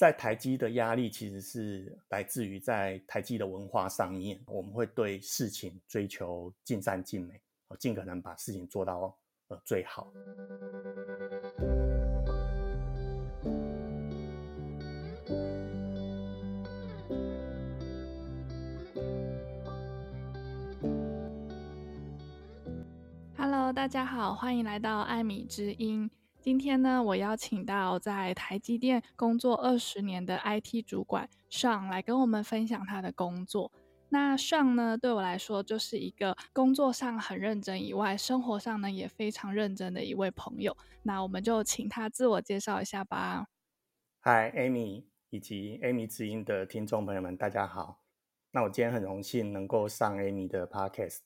在台积的压力其实是来自于在台积的文化上面，我们会对事情追求尽善尽美，尽可能把事情做到呃最好。Hello，大家好，欢迎来到艾米之音。今天呢，我邀请到在台积电工作二十年的 IT 主管上来跟我们分享他的工作。那上呢，对我来说就是一个工作上很认真以外，生活上呢也非常认真的一位朋友。那我们就请他自我介绍一下吧。Hi Amy 以及 Amy 之音的听众朋友们，大家好。那我今天很荣幸能够上 Amy 的 Podcast。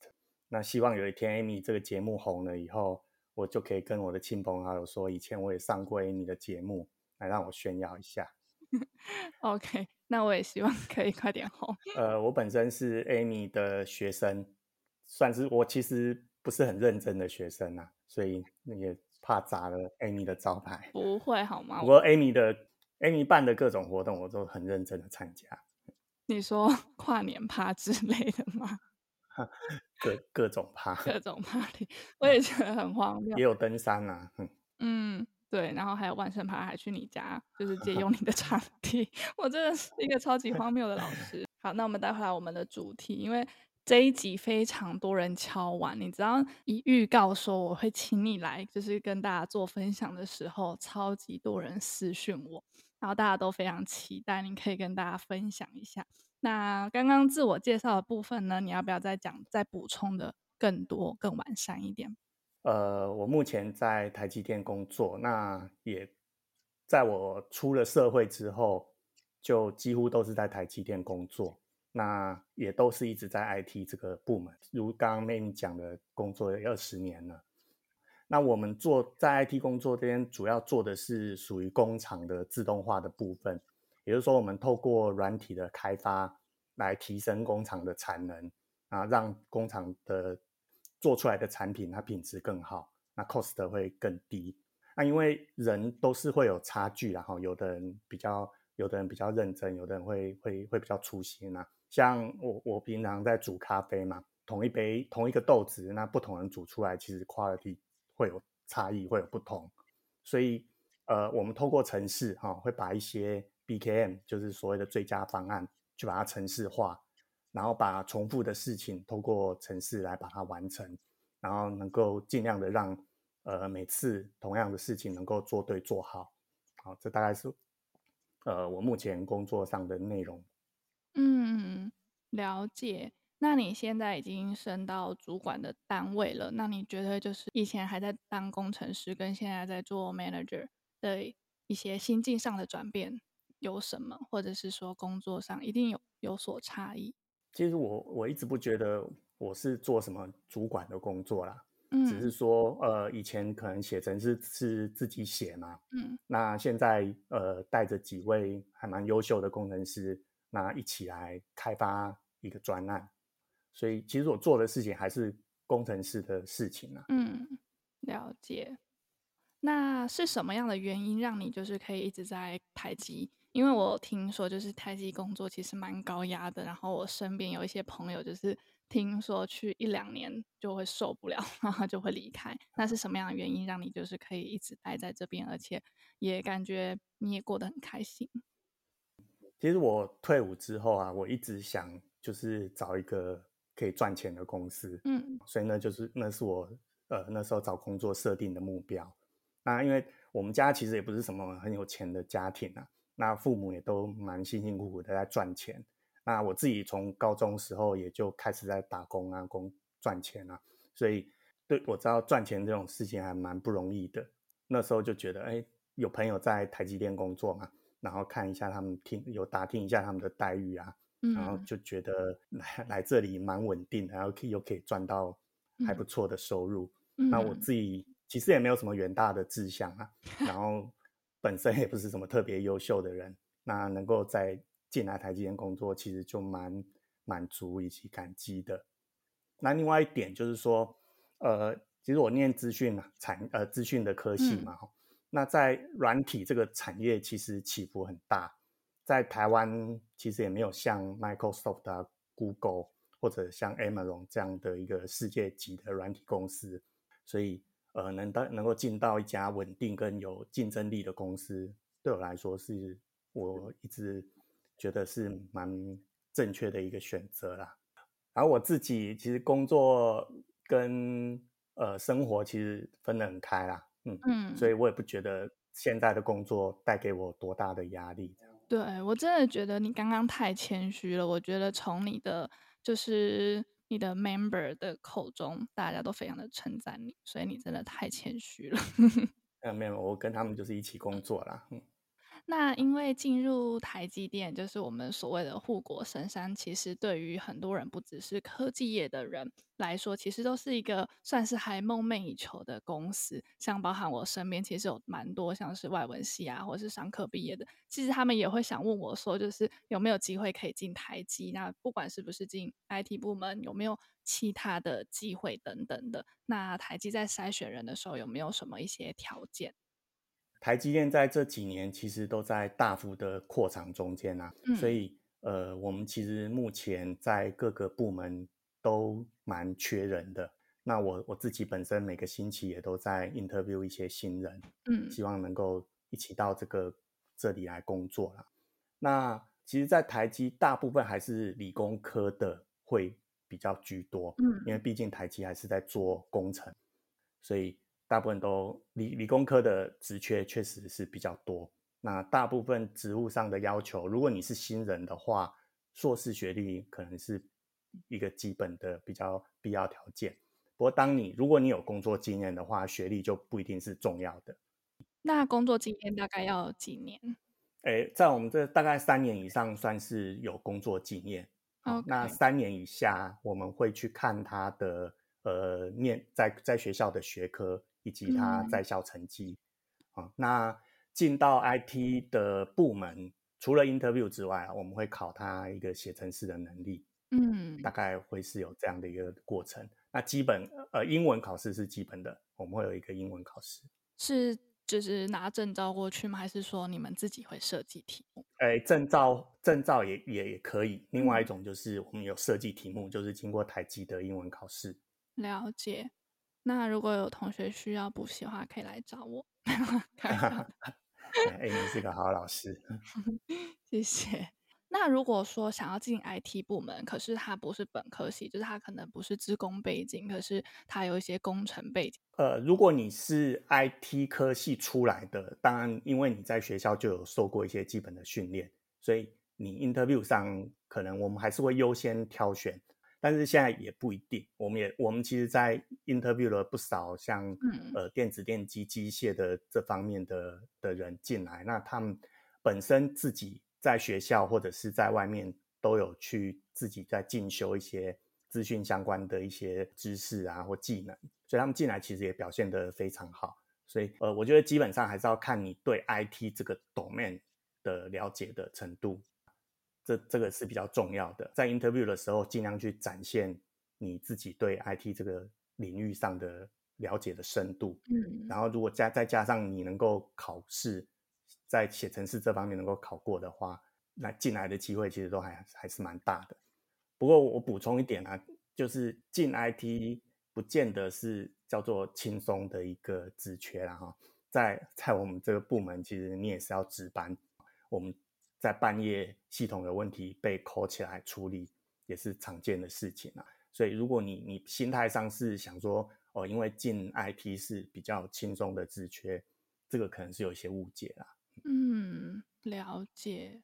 那希望有一天 Amy 这个节目红了以后。我就可以跟我的亲朋好友说，以前我也上过 Amy 的节目，来让我炫耀一下。OK，那我也希望可以快点红。呃，我本身是 Amy 的学生，算是我其实不是很认真的学生啊，所以也怕砸了 Amy 的招牌。不会好吗？不过 Amy 的 Amy 办的各种活动，我都很认真的参加。你说跨年趴之类的吗？各各种趴，各种 party，我也觉得很荒谬。也有登山啊，嗯，对，然后还有万圣趴，还去你家，就是借用 你的场地。我真的是一个超级荒谬的老师。好，那我们带回来我们的主题，因为这一集非常多人敲碗，你知道，一预告说我会请你来，就是跟大家做分享的时候，超级多人私讯我，然后大家都非常期待，你可以跟大家分享一下。那刚刚自我介绍的部分呢，你要不要再讲、再补充的更多、更完善一点？呃，我目前在台积电工作，那也在我出了社会之后，就几乎都是在台积电工作，那也都是一直在 IT 这个部门。如刚刚妹妹讲的，工作有二十年了。那我们做在 IT 工作这边，主要做的是属于工厂的自动化的部分。也就是说，我们透过软体的开发来提升工厂的产能啊，让工厂的做出来的产品它品质更好，那 cost 会更低。那因为人都是会有差距，然后有的人比较，有的人比较认真，有的人会会会比较粗心啊。像我我平常在煮咖啡嘛，同一杯同一个豆子，那不同人煮出来，其实 quality 会有差异，会有不同。所以呃，我们透过城市哈，会把一些 BKM 就是所谓的最佳方案，去把它程式化，然后把重复的事情透过程式来把它完成，然后能够尽量的让呃每次同样的事情能够做对做好。好，这大概是呃我目前工作上的内容。嗯，了解。那你现在已经升到主管的单位了，那你觉得就是以前还在当工程师，跟现在在做 manager 的一些心境上的转变？有什么，或者是说工作上一定有有所差异？其实我我一直不觉得我是做什么主管的工作啦，嗯，只是说呃以前可能写程式是自己写嘛，嗯，那现在呃带着几位还蛮优秀的工程师，那一起来开发一个专案，所以其实我做的事情还是工程师的事情啊，嗯，了解。那是什么样的原因让你就是可以一直在台积？因为我听说，就是台积工作其实蛮高压的，然后我身边有一些朋友，就是听说去一两年就会受不了，然后就会离开。那是什么样的原因让你就是可以一直待在这边，而且也感觉你也过得很开心？其实我退伍之后啊，我一直想就是找一个可以赚钱的公司，嗯，所以呢，就是那是我呃那时候找工作设定的目标。那因为我们家其实也不是什么很有钱的家庭啊。那父母也都蛮辛辛苦苦的在赚钱。那我自己从高中时候也就开始在打工啊，工赚钱啊，所以对我知道赚钱这种事情还蛮不容易的。那时候就觉得，哎，有朋友在台积电工作嘛，然后看一下他们听，有打听一下他们的待遇啊，然后就觉得来来这里蛮稳定，然后可以又可以赚到还不错的收入。那我自己其实也没有什么远大的志向啊，然后。本身也不是什么特别优秀的人，那能够在进来台积电工作，其实就蛮满足以及感激的。那另外一点就是说，呃，其实我念资讯产呃资讯的科系嘛，嗯、那在软体这个产业其实起伏很大。在台湾其实也没有像 Microsoft 啊、Google 或者像 Amazon 这样的一个世界级的软体公司，所以呃，能到能够进到一家稳定跟有竞争力的公司，对我来说是我一直觉得是蛮正确的一个选择啦。然后我自己其实工作跟呃生活其实分得很开啦，嗯嗯，所以我也不觉得现在的工作带给我多大的压力。对，我真的觉得你刚刚太谦虚了。我觉得从你的就是你的 member 的口中，大家都非常的称赞你，所以你真的太谦虚了。没有没有，我跟他们就是一起工作啦。嗯。那因为进入台积电，就是我们所谓的护国神山，其实对于很多人，不只是科技业的人来说，其实都是一个算是还梦寐以求的公司。像包含我身边，其实有蛮多像是外文系啊，或是商科毕业的，其实他们也会想问我说，就是有没有机会可以进台积？那不管是不是进 IT 部门，有没有其他的机会等等的？那台积在筛选人的时候，有没有什么一些条件？台积电在这几年其实都在大幅的扩张中间啊，嗯、所以呃，我们其实目前在各个部门都蛮缺人的。那我我自己本身每个星期也都在 interview 一些新人，嗯，希望能够一起到这个这里来工作啦。那其实，在台积大部分还是理工科的会比较居多，嗯，因为毕竟台积还是在做工程，所以。大部分都理理工科的职缺确实是比较多。那大部分职务上的要求，如果你是新人的话，硕士学历可能是一个基本的比较必要条件。不过，当你如果你有工作经验的话，学历就不一定是重要的。那工作经验大概要几年？诶，在我们这大概三年以上算是有工作经验。Okay. 那三年以下，我们会去看他的呃念在在学校的学科。以及他在校成绩，嗯、那进到 IT 的部门，除了 interview 之外，我们会考他一个写程式的能力，嗯，大概会是有这样的一个过程。那基本呃英文考试是基本的，我们会有一个英文考试，是就是拿证照过去吗？还是说你们自己会设计题目？哎，证照证照也也也可以。另外一种就是我们有设计题目，嗯、就是经过台积的英文考试。了解。那如果有同学需要补习的话，可以来找我。哎，你是个好老师，谢谢。那如果说想要进 IT 部门，可是他不是本科系，就是他可能不是资工背景，可是他有一些工程背景。呃，如果你是 IT 科系出来的，当然因为你在学校就有受过一些基本的训练，所以你 interview 上可能我们还是会优先挑选。但是现在也不一定，我们也我们其实，在 interview 了不少像、嗯、呃电子电机、机械的这方面的的人进来，那他们本身自己在学校或者是在外面都有去自己在进修一些资讯相关的一些知识啊或技能，所以他们进来其实也表现得非常好。所以呃，我觉得基本上还是要看你对 IT 这个 domain 的了解的程度。这这个是比较重要的，在 interview 的时候，尽量去展现你自己对 IT 这个领域上的了解的深度。嗯，然后如果加再加上你能够考试，在写程式这方面能够考过的话，那进来的机会其实都还还是蛮大的。不过我补充一点啊，就是进 IT 不见得是叫做轻松的一个职缺啦哈，在在我们这个部门，其实你也是要值班，我们。在半夜系统有问题被 call 起来处理也是常见的事情啊，所以如果你你心态上是想说哦，因为进 IT 是比较轻松的职缺，这个可能是有一些误解啦。嗯，了解。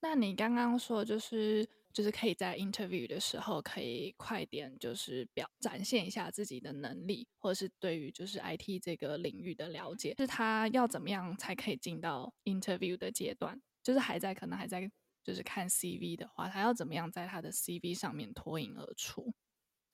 那你刚刚说就是就是可以在 interview 的时候可以快点就是表展现一下自己的能力，或者是对于就是 IT 这个领域的了解，是他要怎么样才可以进到 interview 的阶段？就是还在可能还在就是看 CV 的话，他要怎么样在他的 CV 上面脱颖而出？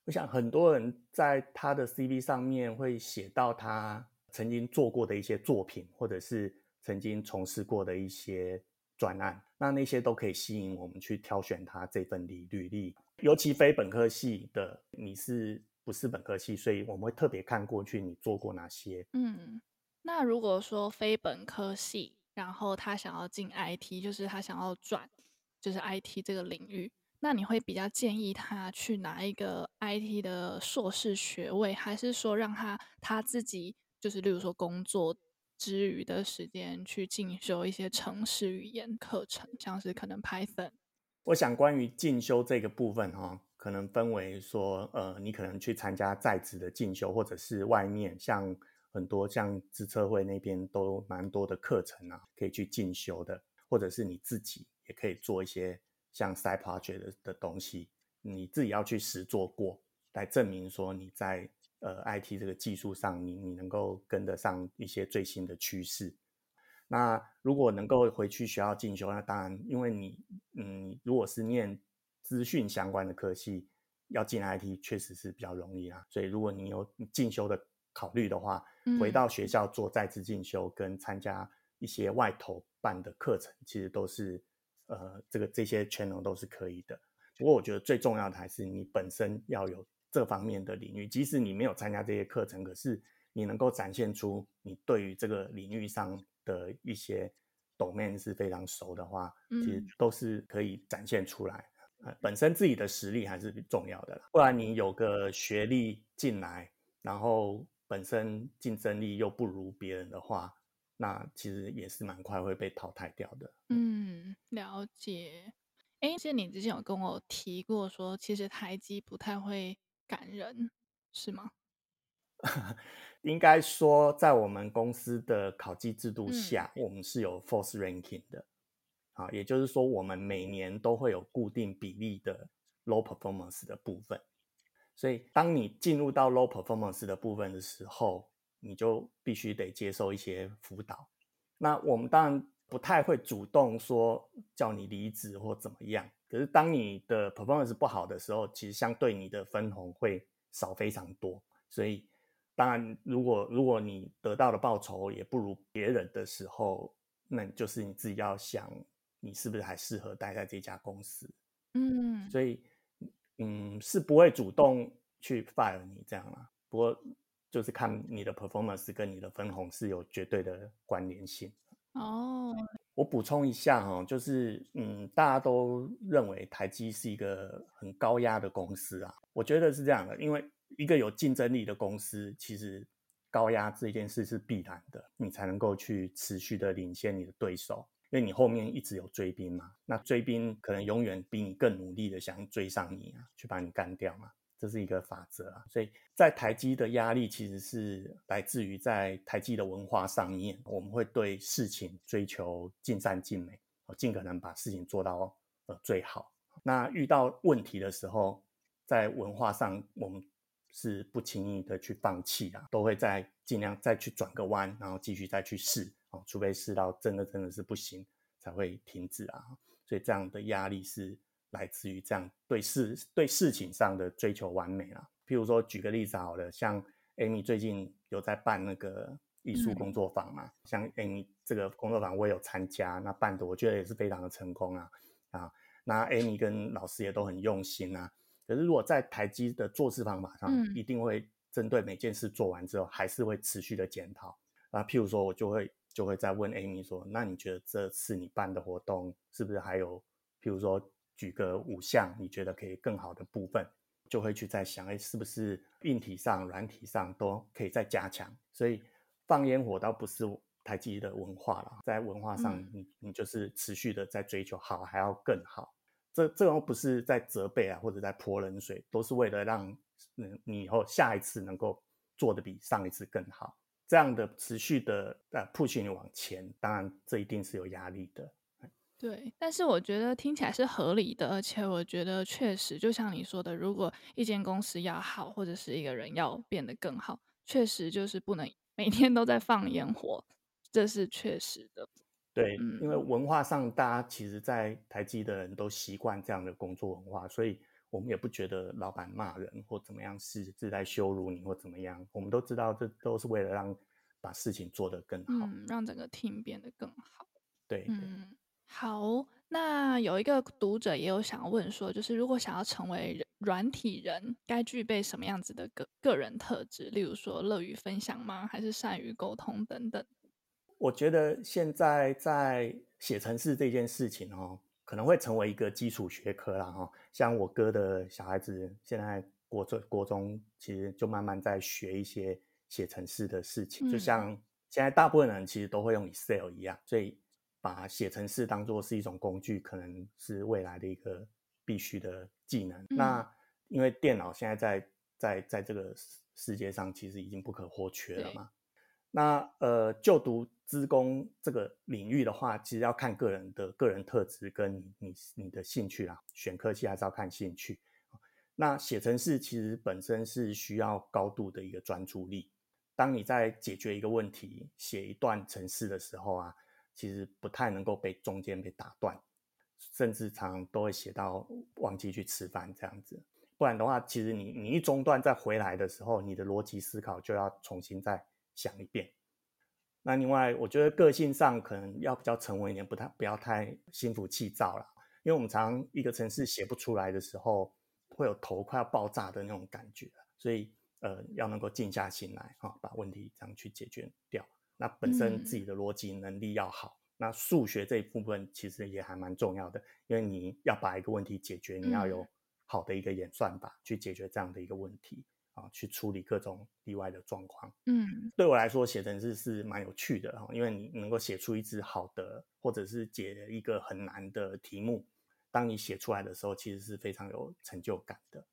我想很多人在他的 CV 上面会写到他曾经做过的一些作品，或者是曾经从事过的一些专案，那那些都可以吸引我们去挑选他这份履履历。尤其非本科系的，你是不是本科系？所以我们会特别看过去你做过哪些。嗯，那如果说非本科系。然后他想要进 IT，就是他想要转，就是 IT 这个领域。那你会比较建议他去拿一个 IT 的硕士学位，还是说让他他自己就是，例如说工作之余的时间去进修一些程式语言课程，像是可能 Python？我想关于进修这个部分哈，可能分为说，呃，你可能去参加在职的进修，或者是外面像很多像资测会那边都蛮多的课程啊，可以去进修的，或者是你自己也可以做一些。像 side project 的的东西，你自己要去实做过，来证明说你在呃 IT 这个技术上你，你你能够跟得上一些最新的趋势。那如果能够回去学校进修，那当然，因为你嗯，如果是念资讯相关的科系，要进 IT 确实是比较容易啊。所以如果你有进修的考虑的话，回到学校做在职进修跟参加一些外头办的课程，其实都是。呃，这个这些 channel 都是可以的，不过我觉得最重要的还是你本身要有这方面的领域，即使你没有参加这些课程，可是你能够展现出你对于这个领域上的一些 domain 是非常熟的话，其实都是可以展现出来。呃，本身自己的实力还是重要的啦，不然你有个学历进来，然后本身竞争力又不如别人的话。那其实也是蛮快会被淘汰掉的。嗯，了解。哎，其实你之前有跟我提过说，其实台积不太会赶人，是吗？应该说，在我们公司的考绩制度下，嗯、我们是有 force ranking 的。啊，也就是说，我们每年都会有固定比例的 low performance 的部分。所以，当你进入到 low performance 的部分的时候，你就必须得接受一些辅导，那我们当然不太会主动说叫你离职或怎么样。可是当你的 performance 不好的时候，其实相对你的分红会少非常多。所以当然，如果如果你得到的报酬也不如别人的时候，那就是你自己要想，你是不是还适合待在这家公司？嗯，所以嗯是不会主动去 fire 你这样啦。不过。就是看你的 performance 跟你的分红是有绝对的关联性哦。Oh. 我补充一下哈，就是嗯，大家都认为台积是一个很高压的公司啊。我觉得是这样的，因为一个有竞争力的公司，其实高压这件事是必然的，你才能够去持续的领先你的对手，因为你后面一直有追兵嘛。那追兵可能永远比你更努力的想追上你啊，去把你干掉嘛。这是一个法则啊，所以在台积的压力其实是来自于在台积的文化上面，我们会对事情追求尽善尽美，尽可能把事情做到呃最好。那遇到问题的时候，在文化上我们是不轻易的去放弃啊，都会再尽量再去转个弯，然后继续再去试啊，除非试到真的真的是不行才会停止啊。所以这样的压力是。来自于这样对事对事情上的追求完美啊，譬如说举个例子好了，像 Amy 最近有在办那个艺术工作坊嘛，嗯、像 Amy 这个工作坊我也有参加，那办的我觉得也是非常的成功啊啊，那 Amy 跟老师也都很用心啊。可是如果在台积的做事方法上，嗯、一定会针对每件事做完之后，还是会持续的检讨啊。譬如说我就会就会再问 Amy 说，那你觉得这次你办的活动是不是还有譬如说？举个五项，你觉得可以更好的部分，就会去再想，哎，是不是硬体上、软体上都可以再加强？所以放烟火倒不是台积的文化了，在文化上，你你就是持续的在追求好，还要更好。这这种不是在责备啊，或者在泼冷水，都是为了让你以后下一次能够做的比上一次更好。这样的持续的呃 push 你往前，当然这一定是有压力的。对，但是我觉得听起来是合理的，而且我觉得确实就像你说的，如果一间公司要好，或者是一个人要变得更好，确实就是不能每天都在放烟火，这是确实的。对，嗯，因为文化上大家其实，在台积的人都习惯这样的工作文化，所以我们也不觉得老板骂人或怎么样是是在羞辱你或怎么样，我们都知道这都是为了让把事情做得更好，嗯，让整个 team 变得更好。对，嗯。好，那有一个读者也有想问说，就是如果想要成为软体人，该具备什么样子的个个人特质？例如说，乐于分享吗？还是善于沟通等等？我觉得现在在写程式这件事情哦，可能会成为一个基础学科啦哈。像我哥的小孩子现在国中国中，其实就慢慢在学一些写程式的事情，就像现在大部分人其实都会用 Excel 一样，所以把写程式当做是一种工具，可能是未来的一个必须的技能。那因为电脑现在在在在这个世界上其实已经不可或缺了嘛。那呃，就读资工这个领域的话，其实要看个人的个人特质跟你你你的兴趣啦。选科系还是要看兴趣。那写程式其实本身是需要高度的一个专注力。当你在解决一个问题、写一段程式的时候啊，其实不太能够被中间被打断，甚至常常都会写到忘记去吃饭这样子。不然的话，其实你你一中断再回来的时候，你的逻辑思考就要重新再。想一遍。那另外，我觉得个性上可能要比较沉稳一点，不太不要太心浮气躁了。因为我们常常一个城市写不出来的时候，会有头快要爆炸的那种感觉。所以，呃，要能够静下心来，哈，把问题这样去解决掉。那本身自己的逻辑能力要好。嗯、那数学这一部分其实也还蛮重要的，因为你要把一个问题解决，你要有好的一个演算法去解决这样的一个问题。啊，去处理各种例外的状况。嗯，对我来说，写程式是蛮有趣的哈，因为你能够写出一支好的，或者是解一个很难的题目。当你写出来的时候，其实是非常有成就感的。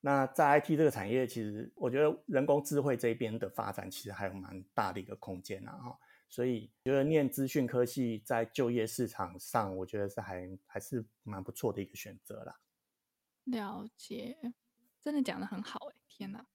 那在 IT 这个产业，其实我觉得人工智慧这边的发展，其实还有蛮大的一个空间啊哈。所以，觉得念资讯科系在就业市场上，我觉得是还还是蛮不错的一个选择啦。了解。真的讲的很好哎，天哪，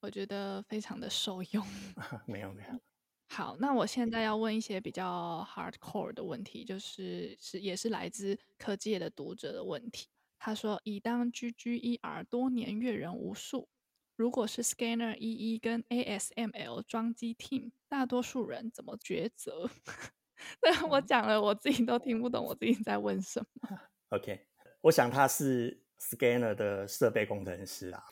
我觉得非常的受用。没有没有。好，那我现在要问一些比较 hardcore 的问题，就是是也是来自科技业的读者的问题。他说：“已当 GGER 多年阅人无数，如果是 Scanner EE 跟 ASML 装机 team，大多数人怎么抉择？” 那，我讲了，我自己都听不懂，我自己在问什么。OK，我想他是。Scanner 的设备工程师啊，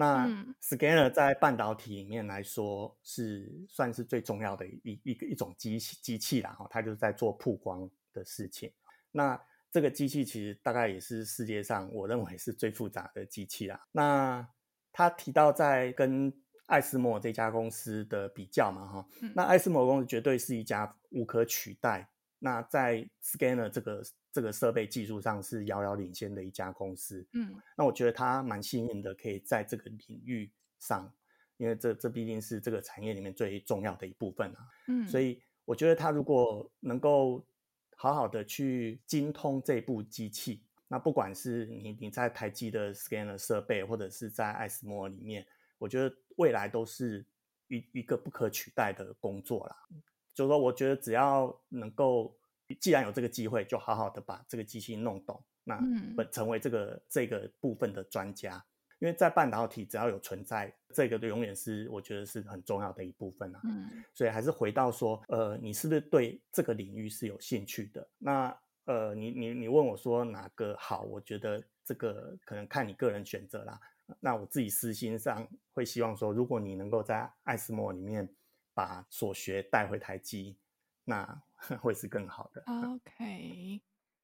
那 Scanner 在半导体里面来说是算是最重要的一一个一种机器机器啦，哈，它就是在做曝光的事情。那这个机器其实大概也是世界上我认为是最复杂的机器啦。那他提到在跟艾斯摩这家公司的比较嘛，哈，那艾斯摩公司绝对是一家无可取代。那在 Scanner 这个这个设备技术上是遥遥领先的一家公司，嗯，那我觉得他蛮幸运的，可以在这个领域上，因为这这毕竟是这个产业里面最重要的一部分啊，嗯，所以我觉得他如果能够好好的去精通这部机器，那不管是你你在台积的 Scanner 设备，或者是在艾斯摩里面，我觉得未来都是一一个不可取代的工作啦。就是说，我觉得只要能够，既然有这个机会，就好好的把这个机器弄懂，那成为这个这个部分的专家。因为在半导体，只要有存在，这个永远是我觉得是很重要的一部分啊。所以还是回到说，呃，你是不是对这个领域是有兴趣的？那呃，你你你问我说哪个好？我觉得这个可能看你个人选择啦。那我自己私心上会希望说，如果你能够在艾斯莫里面。把所学带回台积，那会是更好的。OK，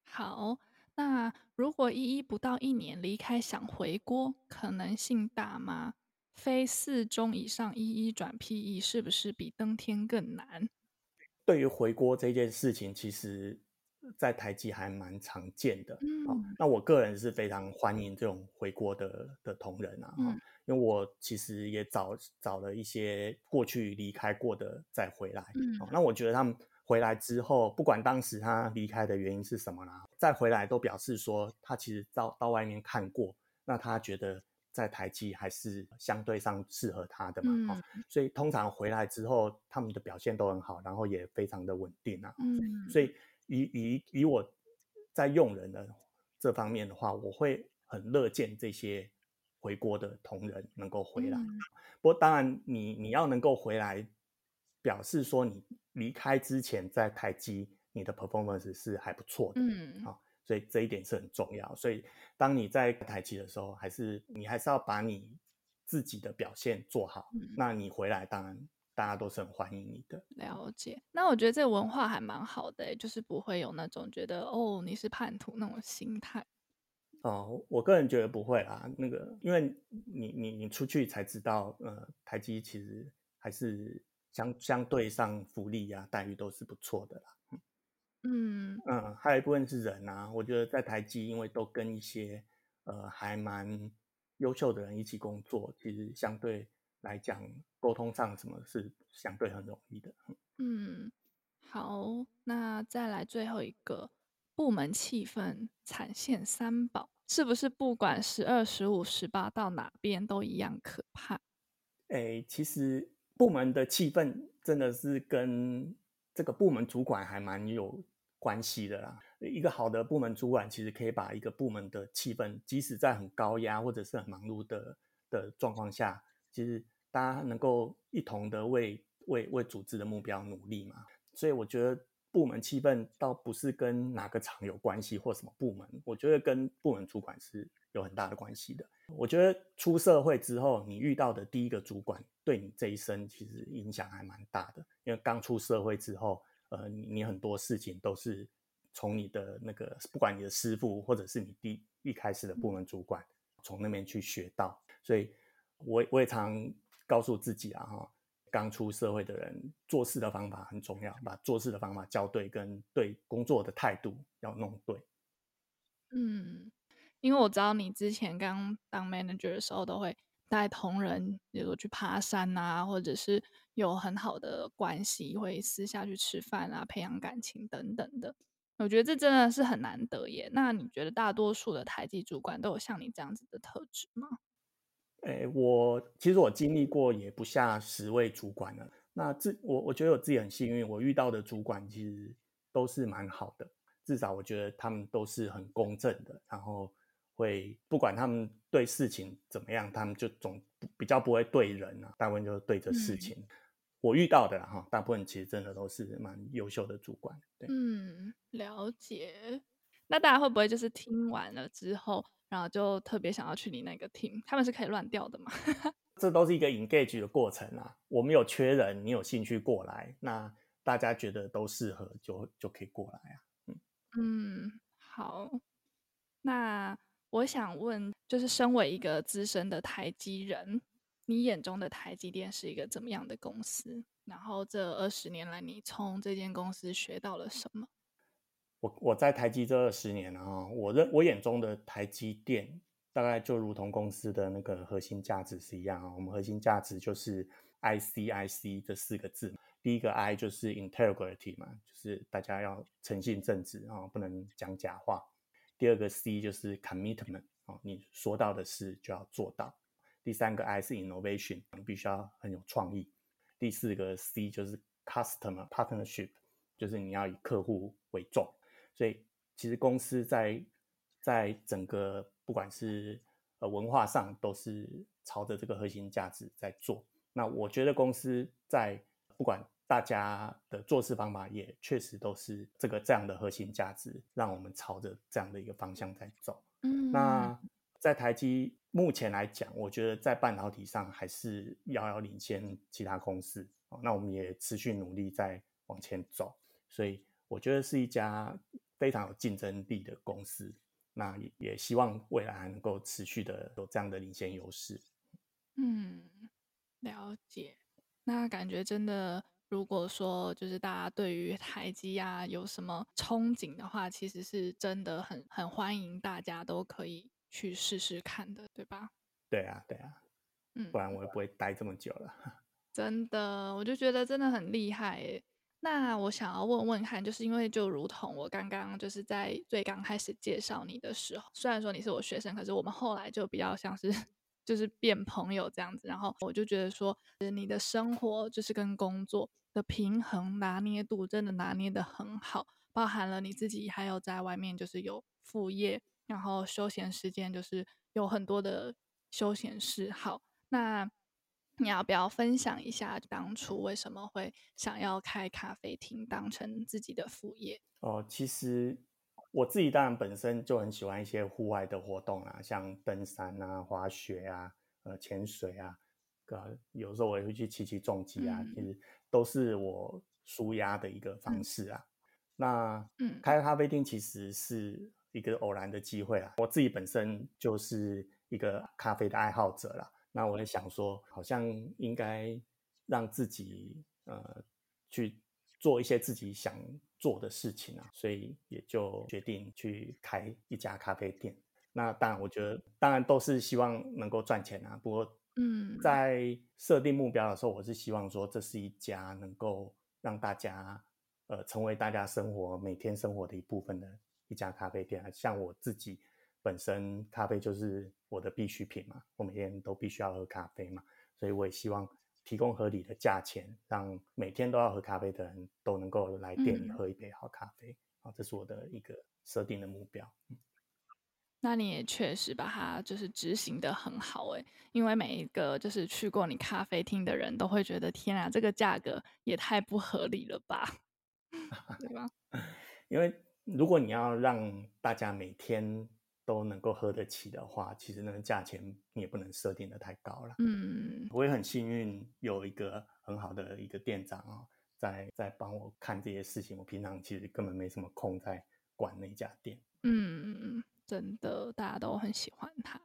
好，那如果依依不到一年离开，想回锅，可能性大吗？非四中以上一一转 PE 是不是比登天更难？对于回锅这件事情，其实在台积还蛮常见的。嗯、哦，那我个人是非常欢迎这种回锅的的同仁啊。嗯因为我其实也找找了一些过去离开过的再回来，嗯，那我觉得他们回来之后，不管当时他离开的原因是什么啦，再回来都表示说他其实到到外面看过，那他觉得在台积还是相对上适合他的嘛，嗯，所以通常回来之后他们的表现都很好，然后也非常的稳定啊，嗯，所以以以以我在用人的这方面的话，我会很乐见这些。回国的同仁能够回来，嗯、不过当然你你要能够回来，表示说你离开之前在台积你的 performance 是还不错的，嗯，好、哦，所以这一点是很重要。所以当你在台积的时候，还是你还是要把你自己的表现做好。嗯、那你回来当然大家都是很欢迎你的。了解。那我觉得这个文化还蛮好的，就是不会有那种觉得哦你是叛徒那种心态。哦，我个人觉得不会啦。那个，因为你你你出去才知道，呃，台积其实还是相相对上福利啊待遇都是不错的啦。嗯嗯，还有一部分是人啊，我觉得在台积，因为都跟一些呃还蛮优秀的人一起工作，其实相对来讲沟通上什么是相对很容易的。嗯，好，那再来最后一个部门气氛产线三宝。是不是不管十二、十五、十八到哪边都一样可怕？诶，其实部门的气氛真的是跟这个部门主管还蛮有关系的啦。一个好的部门主管，其实可以把一个部门的气氛，即使在很高压或者是很忙碌的的状况下，其实大家能够一同的为为为组织的目标努力嘛。所以我觉得。部门气氛倒不是跟哪个厂有关系或什么部门，我觉得跟部门主管是有很大的关系的。我觉得出社会之后，你遇到的第一个主管对你这一生其实影响还蛮大的。因为刚出社会之后，呃，你很多事情都是从你的那个，不管你的师傅或者是你第一开始的部门主管从那边去学到，所以我我也常告诉自己啊，哈。刚出社会的人做事的方法很重要，把做事的方法教对，跟对工作的态度要弄对。嗯，因为我知道你之前刚当 manager 的时候，都会带同仁，比如说去爬山啊，或者是有很好的关系，会私下去吃饭啊，培养感情等等的。我觉得这真的是很难得耶。那你觉得大多数的台积主管都有像你这样子的特质吗？诶，我其实我经历过也不下十位主管了。那自我我觉得我自己很幸运，我遇到的主管其实都是蛮好的，至少我觉得他们都是很公正的，然后会不管他们对事情怎么样，他们就总比较不会对人啊，大部分就是对着事情。嗯、我遇到的哈，大部分其实真的都是蛮优秀的主管。对，嗯，了解。那大家会不会就是听完了之后，然后就特别想要去你那个 team，他们是可以乱调的吗？这都是一个 engage 的过程啊。我们有缺人，你有兴趣过来，那大家觉得都适合就，就就可以过来啊。嗯嗯，好。那我想问，就是身为一个资深的台积人，你眼中的台积电是一个怎么样的公司？然后这二十年来，你从这间公司学到了什么？我我在台积这二十年啊，我认我眼中的台积电大概就如同公司的那个核心价值是一样啊。我们核心价值就是 I C I C 这四个字，第一个 I 就是 integrity 嘛，就是大家要诚信正直啊，不能讲假话。第二个 C 就是 commitment 啊，你说到的事就要做到。第三个 I 是 innovation，你必须要很有创意。第四个 C 就是 customer partnership，就是你要以客户为重。所以，其实公司在在整个不管是呃文化上，都是朝着这个核心价值在做。那我觉得公司在不管大家的做事方法，也确实都是这个这样的核心价值，让我们朝着这样的一个方向在走。嗯，那在台积目前来讲，我觉得在半导体上还是遥遥领先其他公司。那我们也持续努力在往前走，所以我觉得是一家。非常有竞争力的公司，那也也希望未来还能够持续的有这样的领先优势。嗯，了解。那感觉真的，如果说就是大家对于台积啊有什么憧憬的话，其实是真的很很欢迎大家都可以去试试看的，对吧？对啊，对啊。嗯，不然我也不会待这么久了。真的，我就觉得真的很厉害耶。那我想要问问看，就是因为就如同我刚刚就是在最刚开始介绍你的时候，虽然说你是我学生，可是我们后来就比较像是就是变朋友这样子。然后我就觉得说，你的生活就是跟工作的平衡拿捏度真的拿捏得很好，包含了你自己还有在外面就是有副业，然后休闲时间就是有很多的休闲嗜好。那你要不要分享一下当初为什么会想要开咖啡厅当成自己的副业？哦，其实我自己当然本身就很喜欢一些户外的活动啊，像登山啊、滑雪啊、呃潜水啊，呃，有时候我也会去骑骑重机啊，嗯、其实都是我舒压的一个方式啊。嗯、那嗯，开咖啡厅其实是一个偶然的机会啊。我自己本身就是一个咖啡的爱好者啦。那我也想说，好像应该让自己呃去做一些自己想做的事情啊，所以也就决定去开一家咖啡店。那当然，我觉得当然都是希望能够赚钱啊。不过，嗯，在设定目标的时候，我是希望说，这是一家能够让大家呃成为大家生活每天生活的一部分的一家咖啡店。像我自己本身，咖啡就是我的必需品嘛，我每天都必须要喝咖啡嘛，所以我也希望提供合理的价钱，让每天都要喝咖啡的人都能够来店里喝一杯好咖啡。啊，这是我的一个设定的目标。那你也确实把它就是执行的很好诶，因为每一个就是去过你咖啡厅的人都会觉得天啊，这个价格也太不合理了吧，对吧？因为如果你要让大家每天都能够喝得起的话，其实那个价钱你也不能设定的太高了。嗯，我也很幸运有一个很好的一个店长啊，在在帮我看这些事情。我平常其实根本没什么空在管那家店。嗯。真的，大家都很喜欢他。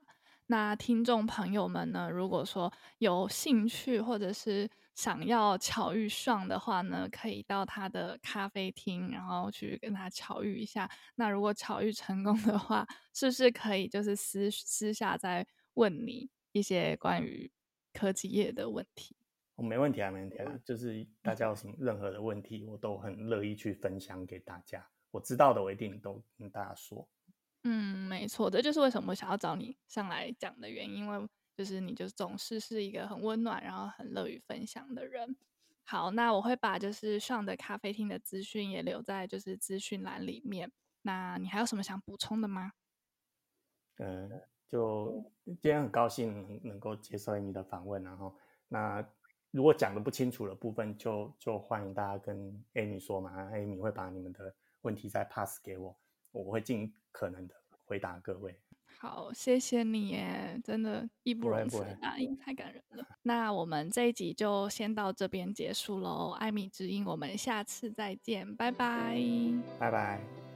那听众朋友们呢？如果说有兴趣或者是想要巧遇 Sean 的话呢，可以到他的咖啡厅，然后去跟他巧遇一下。那如果巧遇成功的话，是不是可以就是私私下再问你一些关于科技业的问题？我没问题啊，没问题啊。就是大家有什么任何的问题，我都很乐意去分享给大家。我知道的，我一定都跟大家说。嗯，没错，这就是为什么我想要找你上来讲的原因，因为就是你就总是是一个很温暖，然后很乐于分享的人。好，那我会把就是上的咖啡厅的资讯也留在就是资讯栏里面。那你还有什么想补充的吗？嗯、就今天很高兴能够接受你的访问，然后那如果讲的不清楚的部分就，就就欢迎大家跟 Amy 说嘛，Amy 会把你们的问题再 pass 给我。我会尽可能的回答各位。好，谢谢你耶，真的义不容辞的答应，太感人了。那我们这一集就先到这边结束喽，艾米之音，我们下次再见，拜拜，拜拜。